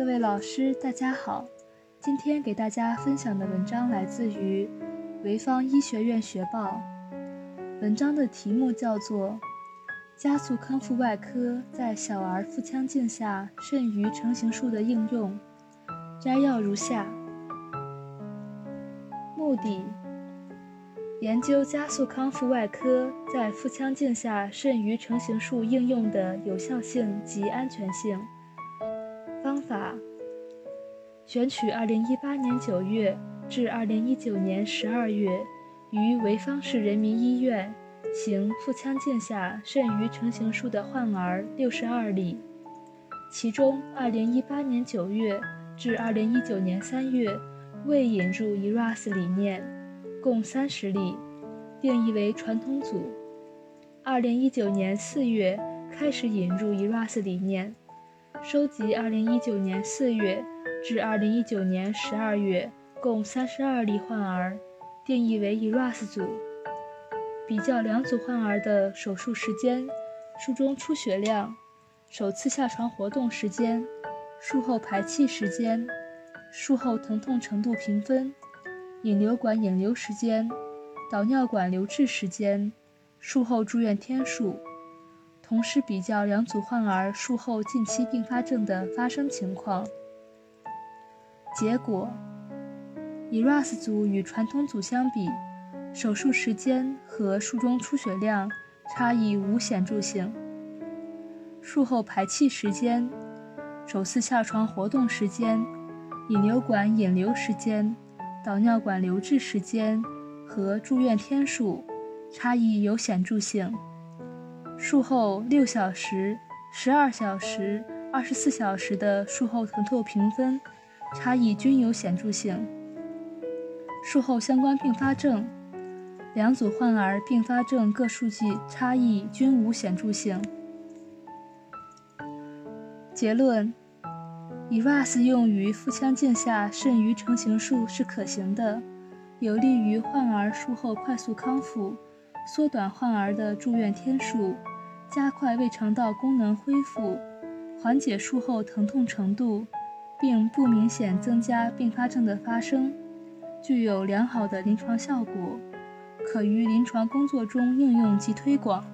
各位老师，大家好。今天给大家分享的文章来自于潍坊医学院学报。文章的题目叫做《加速康复外科在小儿腹腔镜下肾盂成形术的应用》。摘要如下：目的。研究加速康复外科在腹腔镜下肾盂成形术应用的有效性及安全性。方法：选取2018年9月至2019年12月于潍坊市人民医院行腹腔镜下肾盂成形术的患儿62例，其中2018年9月至2019年3月未引入 ERAS 理念。共三十例，定义为传统组。二零一九年四月开始引入 ERAS 理念，收集二零一九年四月至二零一九年十二月共三十二例患儿，定义为 ERAS 组。比较两组患儿的手术时间、术中出血量、首次下床活动时间、术后排气时间、术后疼痛程度评分。引流管引流时间、导尿管留置时间、术后住院天数，同时比较两组患儿术后近期并发症的发生情况。结果，ERAS 组与传统组相比，手术时间和术中出血量差异无显著性。术后排气时间、首次下床活动时间、引流管引流时间。导尿管留置时间和住院天数差异有显著性。术后六小时、十二小时、二十四小时的术后疼痛评分差异均有显著性。术后相关并发症，两组患儿并发症各数据差异均无显著性。结论。ERAS 用于腹腔镜下肾盂成形术是可行的，有利于患儿术后快速康复，缩短患儿的住院天数，加快胃肠道功能恢复，缓解术后疼痛程度，并不明显增加并发症的发生，具有良好的临床效果，可于临床工作中应用及推广。